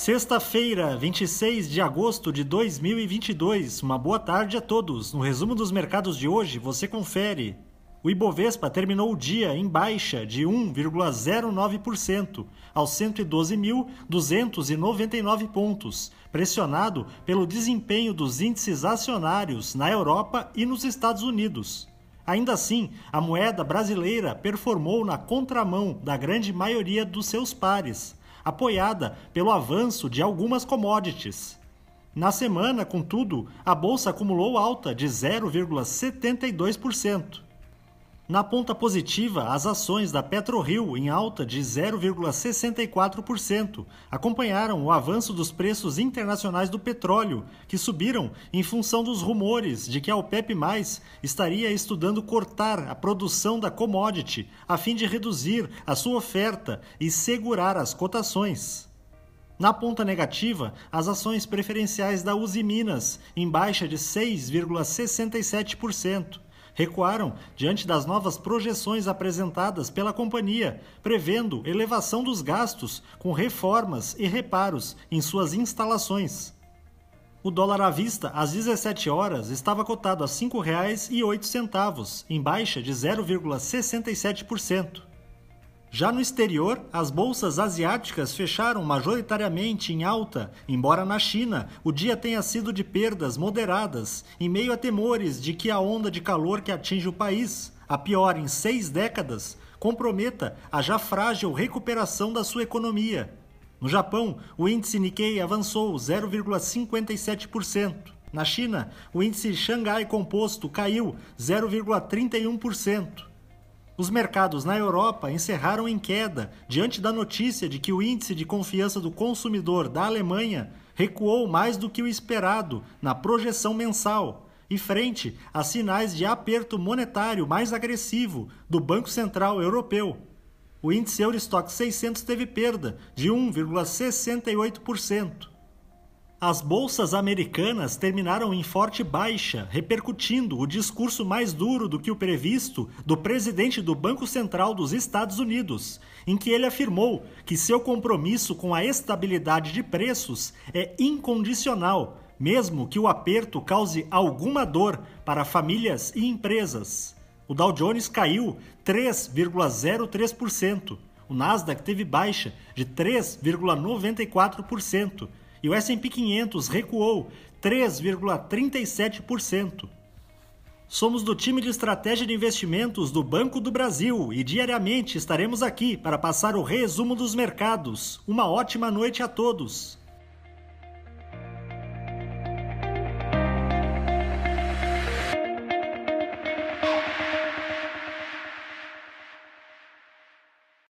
Sexta-feira, 26 de agosto de 2022. Uma boa tarde a todos. No resumo dos mercados de hoje, você confere. O Ibovespa terminou o dia em baixa de 1,09% aos 112.299 pontos, pressionado pelo desempenho dos índices acionários na Europa e nos Estados Unidos. Ainda assim, a moeda brasileira performou na contramão da grande maioria dos seus pares apoiada pelo avanço de algumas commodities. Na semana, contudo, a bolsa acumulou alta de 0,72%. Na ponta positiva, as ações da PetroRio, em alta de 0,64%, acompanharam o avanço dos preços internacionais do petróleo, que subiram em função dos rumores de que a OPEP+, estaria estudando cortar a produção da commodity a fim de reduzir a sua oferta e segurar as cotações. Na ponta negativa, as ações preferenciais da Uzi Minas, em baixa de 6,67% recuaram diante das novas projeções apresentadas pela companhia, prevendo elevação dos gastos com reformas e reparos em suas instalações. O dólar à vista, às 17 horas, estava cotado a R$ 5,08, em baixa de 0,67%. Já no exterior, as bolsas asiáticas fecharam majoritariamente em alta, embora na China o dia tenha sido de perdas moderadas, em meio a temores de que a onda de calor que atinge o país, a pior em seis décadas, comprometa a já frágil recuperação da sua economia. No Japão, o índice Nikkei avançou 0,57%. Na China, o índice Xangai Composto caiu 0,31%. Os mercados na Europa encerraram em queda diante da notícia de que o índice de confiança do consumidor da Alemanha recuou mais do que o esperado na projeção mensal e frente a sinais de aperto monetário mais agressivo do Banco Central Europeu. O índice Eurostock 600 teve perda de 1,68%. As bolsas americanas terminaram em forte baixa, repercutindo o discurso mais duro do que o previsto do presidente do Banco Central dos Estados Unidos, em que ele afirmou que seu compromisso com a estabilidade de preços é incondicional, mesmo que o aperto cause alguma dor para famílias e empresas. O Dow Jones caiu 3,03%. O Nasdaq teve baixa de 3,94% e o S&P 500 recuou 3,37%. Somos do time de estratégia de investimentos do Banco do Brasil e diariamente estaremos aqui para passar o resumo dos mercados. Uma ótima noite a todos.